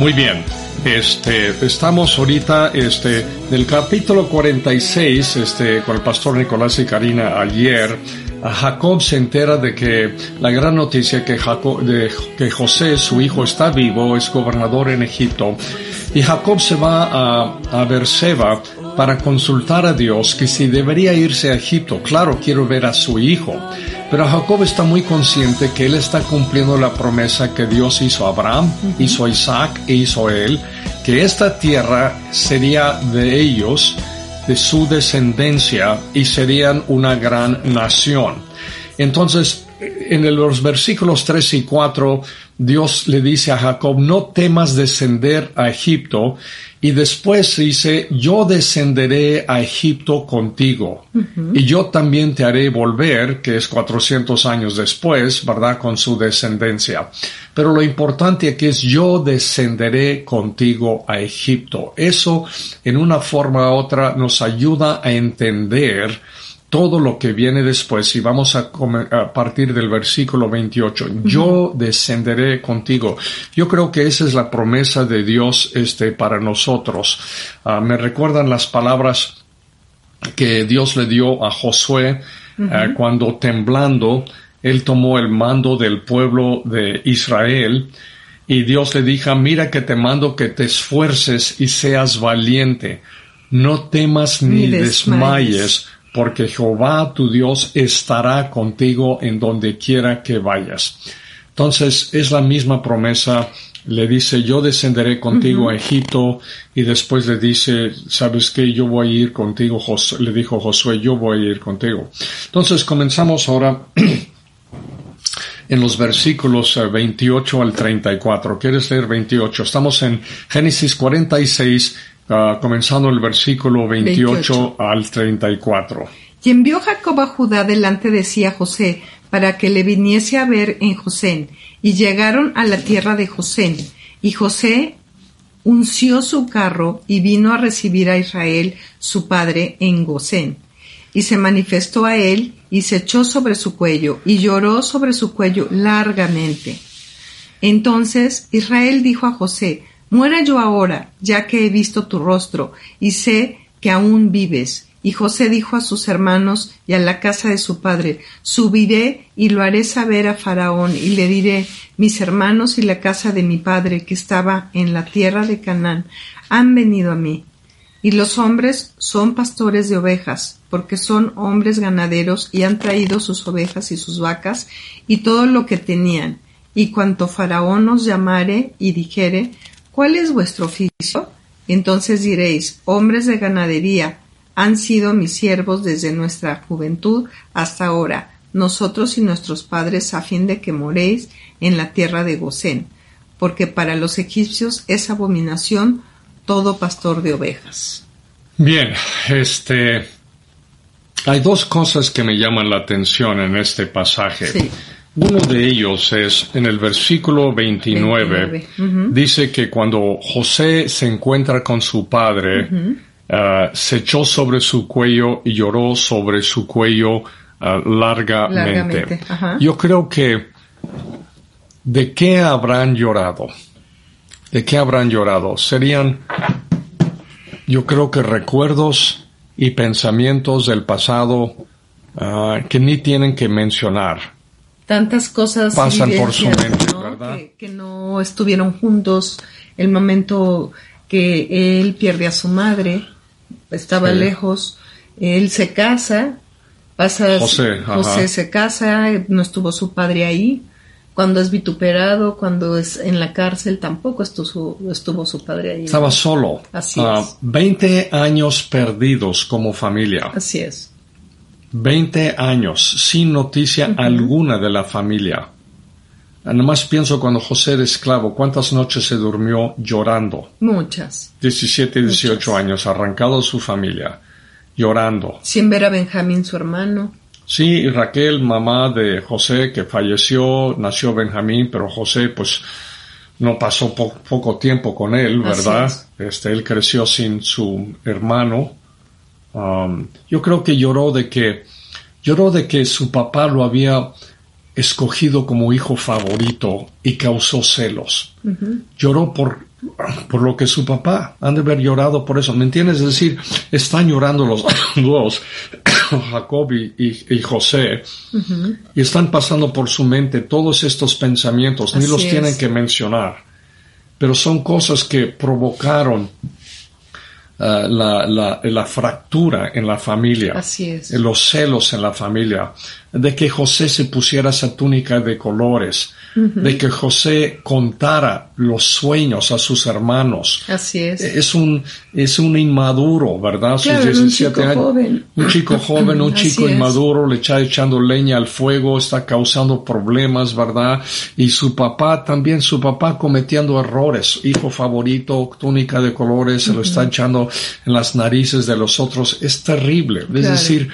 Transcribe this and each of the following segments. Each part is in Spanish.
Muy bien. Este, estamos ahorita, este, del capítulo 46, este, con el pastor Nicolás y Karina ayer, Jacob se entera de que la gran noticia que Jacob, de que José, su hijo, está vivo, es gobernador en Egipto, y Jacob se va a, a Berseba para consultar a Dios que si debería irse a Egipto. Claro, quiero ver a su hijo. Pero Jacob está muy consciente que él está cumpliendo la promesa que Dios hizo a Abraham, hizo a Isaac e hizo a él, que esta tierra sería de ellos, de su descendencia, y serían una gran nación. Entonces, en los versículos 3 y 4, Dios le dice a Jacob, no temas descender a Egipto, y después dice, yo descenderé a Egipto contigo, y yo también te haré volver, que es 400 años después, ¿verdad? Con su descendencia. Pero lo importante aquí es, yo descenderé contigo a Egipto. Eso, en una forma u otra, nos ayuda a entender todo lo que viene después y vamos a, partir del versículo 28. Yo descenderé contigo. Yo creo que esa es la promesa de Dios este, para nosotros. Ah, me recuerdan las palabras que Dios le dio a Josué ah, cuando temblando él tomó el mando del pueblo de Israel y Dios le dijo, mira que te mando que te esfuerces y seas valiente. No temas ni, desmayes porque Jehová tu Dios estará contigo en donde quiera que vayas. Entonces es la misma promesa, le dice yo descenderé contigo a Egipto y después le dice, sabes que yo voy a ir contigo, le dijo Josué, yo voy a ir contigo. Entonces comenzamos ahora en los versículos 28 eh, al 34. ¿Quieres leer 28? Estamos en Génesis 46, Ah, comenzando el versículo 28, al 34. Y envió Jacob a Judá delante de sí a José, para que le viniese a ver en José. Y llegaron a la tierra de José. Y José unció su carro y vino a recibir a Israel, su padre, en Gosén. Y se manifestó a él y se echó sobre su cuello y lloró sobre su cuello largamente. Entonces Israel dijo a José, Muera yo ahora, ya que he visto tu rostro, y sé que aún vives. Y José dijo a sus hermanos y a la casa de su padre, Subiré y lo haré saber a Faraón, y le diré, mis hermanos y la casa de mi padre, que estaba en la tierra de Canaán, han venido a mí. Y los hombres son pastores de ovejas, porque son hombres ganaderos y han traído sus ovejas y sus vacas y todo lo que tenían. Y cuanto Faraón os llamare y dijere, ¿Cuál es vuestro oficio? Entonces diréis, hombres de ganadería, han sido mis siervos desde nuestra juventud hasta ahora, nosotros y nuestros padres, a fin de que moréis en la tierra de Gosén, porque para los egipcios es abominación todo pastor de ovejas. Bien, este, hay dos cosas que me llaman la atención en este pasaje. Sí. Uno de ellos es en el versículo 29, dice que cuando José se encuentra con su padre, ah, se echó sobre su cuello y lloró sobre su cuello ah, largamente. Yo creo que ¿de qué habrán llorado? ¿De qué habrán llorado? Serían, yo creo que recuerdos y pensamientos del pasado ah, que ni tienen que mencionar tantas cosas pasan por su mente, ¿verdad? Que, no estuvieron juntos, el momento que él pierde a su madre, estaba lejos, él se casa, pasa, José, José se casa, no estuvo su padre ahí, Cuando es vituperado, cuando es en la cárcel, tampoco estuvo su, estuvo su padre ahí. Estaba solo. Así Ah, es. 20 años perdidos como familia. Así es. 20 años sin noticia alguna de la familia. Nada más pienso cuando José era esclavo, cuántas noches se durmió llorando. Muchas. 17, 18 Muchas. años, arrancado de su familia, llorando. Sin ver a Benjamín, su hermano. Sí, y Raquel, mamá de José, que falleció, nació Benjamín, pero José, pues, no pasó po- poco tiempo con él, ¿verdad? es. Este, él creció sin su hermano. Um, yo creo que lloró de que, lloró de que su papá lo había escogido como hijo favorito y causó celos. Lloró por, por lo que su papá han de haber llorado por eso. ¿Me entiendes? Es decir, están llorando los dos, Jacob y, y- y José, y están pasando por su mente todos estos pensamientos. Ni los es. tienen que mencionar. Pero son cosas que provocaron la, la- la fractura en la familia Así es. los celos en la familia, de que José se pusiera esa túnica de colores, de que José contara los sueños a sus hermanos. Así es. Es un, es un inmaduro, ¿verdad? Sus Claro, era un chico joven. Un chico joven, un Así chico es. inmaduro, le está echando leña al fuego, está causando problemas, ¿verdad? Y su papá también, su papá cometiendo errores. Hijo favorito, túnica de colores, se lo está echando en las narices de los otros. Es terrible. Es Claro. decir,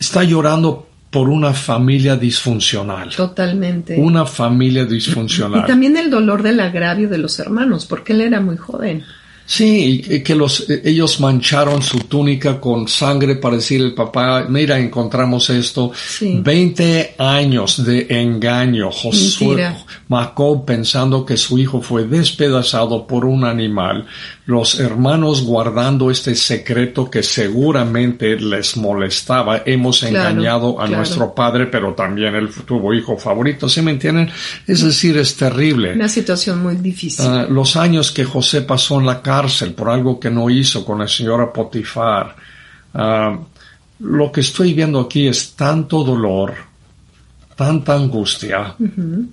está llorando por una familia disfuncional. Totalmente. Una familia Y disfuncional. también el dolor del agravio de los hermanos, porque él era muy joven. Sí, y que los, eh, ellos mancharon su túnica con sangre para decirle al papá, mira, encontramos esto. Sí. 20 años de engaño. Josué, Mentira. Jacob pensando que su hijo fue despedazado por un animal. Los hermanos guardando este secreto que seguramente les molestaba. Hemos Claro, engañado a claro. nuestro padre, pero también él tuvo hijo favorito. ¿Sí me entienden? Es decir, es terrible. Una situación muy difícil. Ah, los años que José pasó en la cárcel por algo que no hizo con la señora Potifar. Ah, lo que estoy viendo aquí es tanto dolor, tanta angustia,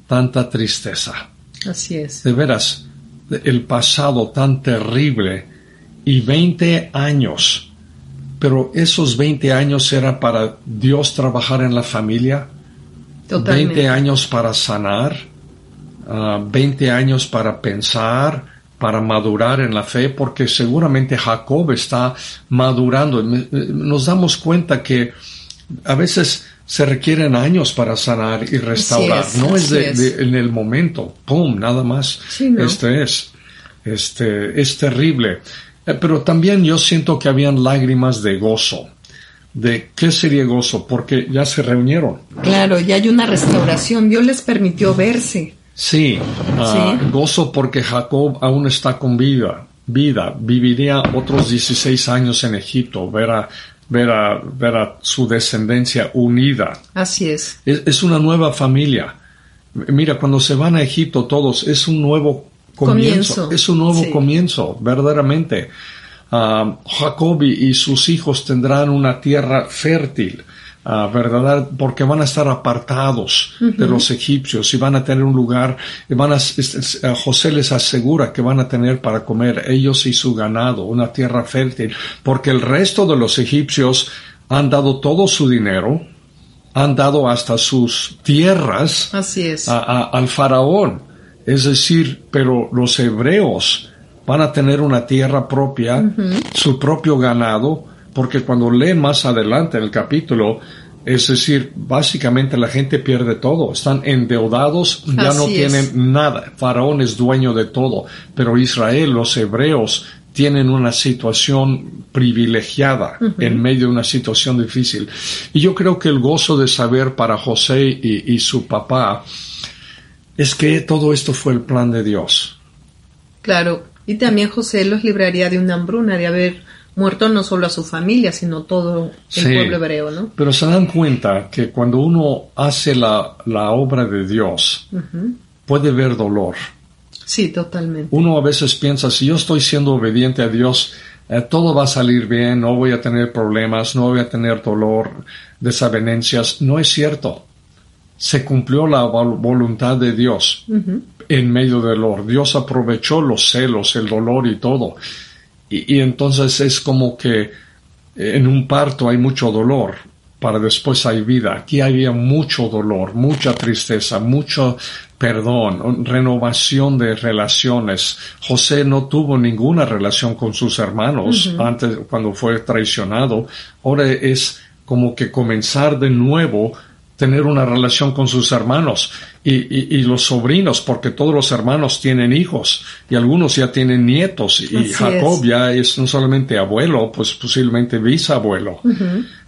tanta tristeza. Así es. De veras, el pasado tan terrible y 20 años. Pero esos 20 años era para Dios trabajar en la familia. Totalmente. 20 años para sanar, ah, 20 años para pensar, para madurar en la fe, porque seguramente Jacob está madurando. Me- Nos damos cuenta que a veces se requieren años para sanar y restaurar. es, no es, de, es. de- en el momento, pum, nada más. Sí, ¿no? Este es, este es terrible. Eh, Pero también yo siento que habían lágrimas de gozo. ¿De qué sería gozo? Porque ya se reunieron. Claro, ya hay una restauración. Dios les permitió verse. Sí, ah, Sí. gozo porque Jacob aún está con vida, vida, viviría otros 16 años en Egipto, ver a, ver a, ver a su descendencia unida. Así es. Es, es una nueva familia. Mira, cuando se van a Egipto todos, es un nuevo comienzo, Comienzo, es un nuevo sí. comienzo, verdaderamente. Ah, Jacob y sus hijos tendrán una tierra fértil, ah, ¿verdad? Porque van a estar apartados de los egipcios y van a tener un lugar, y van a, a José les asegura que van a tener para comer ellos y su ganado, una tierra fértil, porque el resto de los egipcios han dado todo su dinero, han dado hasta sus tierras Así es. a- a- al faraón. Es decir, pero los hebreos van a tener una tierra propia, su propio ganado, porque cuando leen más adelante en el capítulo, es decir, básicamente la gente pierde todo, están endeudados, ya no tienen es. nada, faraón es dueño de todo, pero Israel, los hebreos, tienen una situación privilegiada en medio de una situación difícil. Y yo creo que el gozo de saber para José y, y su papá es que todo esto fue el plan de Dios. Claro. Y también José los libraría de una hambruna, de haber muerto no solo a su familia, sino todo el Sí. pueblo hebreo, ¿no? Pero se dan cuenta que cuando uno hace la, la obra de Dios, puede ver dolor. Sí, totalmente. Uno a veces piensa, si yo estoy siendo obediente a Dios, eh, todo va a salir bien, no voy a tener problemas, no voy a tener dolor, desavenencias. No es cierto. se cumplió la voluntad de Dios en medio del dolor. Dios aprovechó los celos, el dolor y todo. Y, entonces es como que en un parto hay mucho dolor, para después hay vida. Aquí había mucho dolor, mucha tristeza, mucho perdón, renovación de relaciones. José no tuvo ninguna relación con sus hermanos antes cuando fue traicionado. Ahora es como que comenzar de nuevo tener una relación con sus hermanos y, y, los sobrinos, porque todos los hermanos tienen hijos y algunos ya tienen nietos y Jacob ya es no solamente abuelo, pues posiblemente bisabuelo.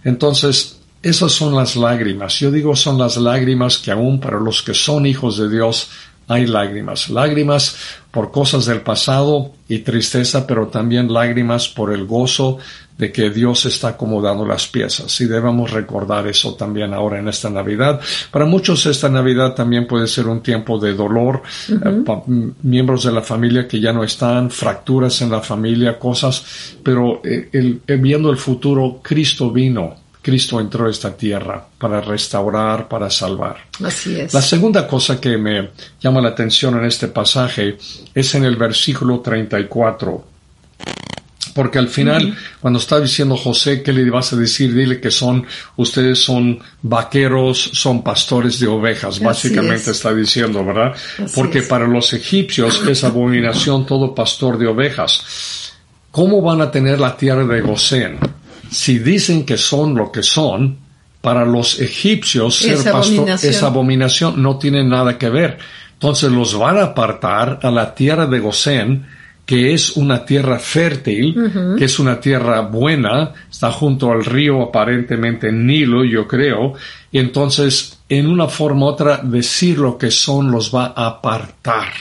Entonces, esas son las lágrimas. Yo digo son las lágrimas que aún para los que son hijos de Dios hay lágrimas. Lágrimas por cosas del pasado y tristeza, pero también lágrimas por el gozo de que Dios está acomodando las piezas. Y debemos recordar eso también ahora en esta Navidad. Para muchos esta Navidad también puede ser un tiempo de dolor. Eh, miembros de la familia que ya no están, fracturas en la familia, cosas. Pero eh, viendo el futuro, Cristo vino Cristo entró a esta tierra para restaurar, para salvar. Así es. La segunda cosa que me llama la atención en este pasaje es en el versículo 34. Porque al final, cuando está diciendo José, ¿qué le vas a decir? Dile que son, ustedes son vaqueros, son pastores de ovejas, básicamente está diciendo, ¿verdad? Porque para los egipcios es abominación todo pastor de ovejas. ¿Cómo van a tener la tierra de Gosén? Si dicen que son lo que son, para los egipcios ser pastor abominación. esa abominación no tiene nada que ver. Entonces los van a apartar a la tierra de Gosén, que es una tierra fértil, que es una tierra buena, está junto al río aparentemente Nilo, yo creo, y entonces en una forma u otra decir lo que son los va a apartar.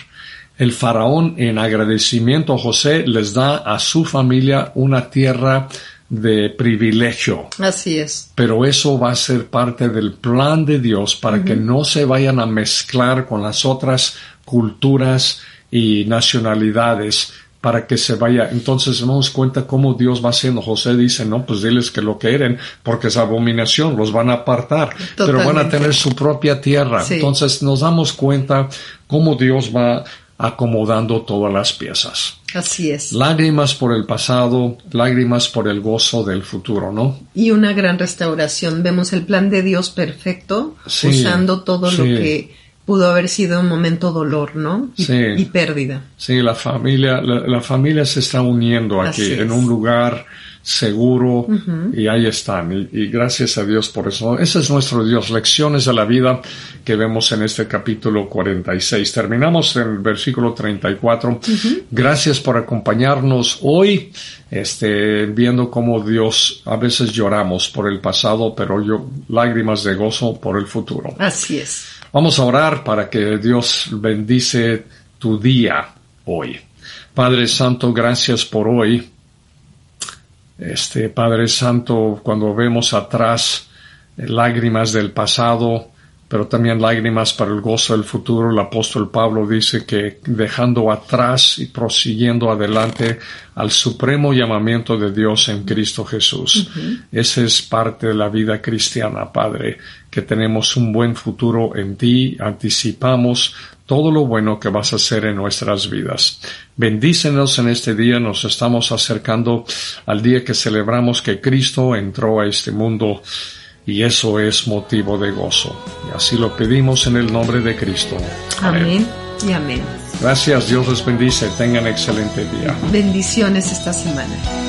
El faraón en agradecimiento a José les da a su familia una tierra de privilegio. Así es. Pero eso va a ser parte del plan de Dios para que no se vayan a mezclar con las otras culturas y nacionalidades para que se vaya. Entonces nos damos cuenta cómo Dios va haciendo. José dice, no, pues diles que lo quieren, porque es abominación, los van a apartar, pero van a tener su propia tierra. Entonces nos damos cuenta cómo Dios va acomodando todas las piezas. Así es. Lágrimas por el pasado, lágrimas por el gozo del futuro, ¿no? Y una gran restauración. Vemos el plan de Dios perfecto, usando todo lo que pudo haber sido un momento dolor, ¿no? Y, sí. y pérdida. Sí, la familia, la, familia se está uniendo aquí en un lugar seguro y ahí están. Y, gracias a Dios por eso. Ese es nuestro Dios. Lecciones de la vida que vemos en este capítulo 46. Terminamos en el versículo 34. Gracias por acompañarnos hoy, este, viendo cómo Dios, a veces lloramos por el pasado, pero yo, lágrimas de gozo por el futuro. Así es. Vamos a orar para que Dios bendice tu día hoy. Padre Santo, gracias por hoy. Este Padre Santo, cuando vemos atrás eh, lágrimas del pasado, pero también lágrimas para el gozo del futuro, el apóstol Pablo dice que dejando atrás y prosiguiendo adelante al supremo llamamiento de Dios en Cristo Jesús. Esa es parte de la vida cristiana, Padre, que tenemos un buen futuro en ti, anticipamos todo lo bueno que vas a hacer en nuestras vidas. Bendícenos en este día, nos estamos acercando al día que celebramos que Cristo entró a este mundo y eso es motivo de gozo. Y así lo pedimos en el nombre de Cristo. Amén, y amén. Gracias, Dios les bendice, tengan excelente día. Bendiciones esta semana.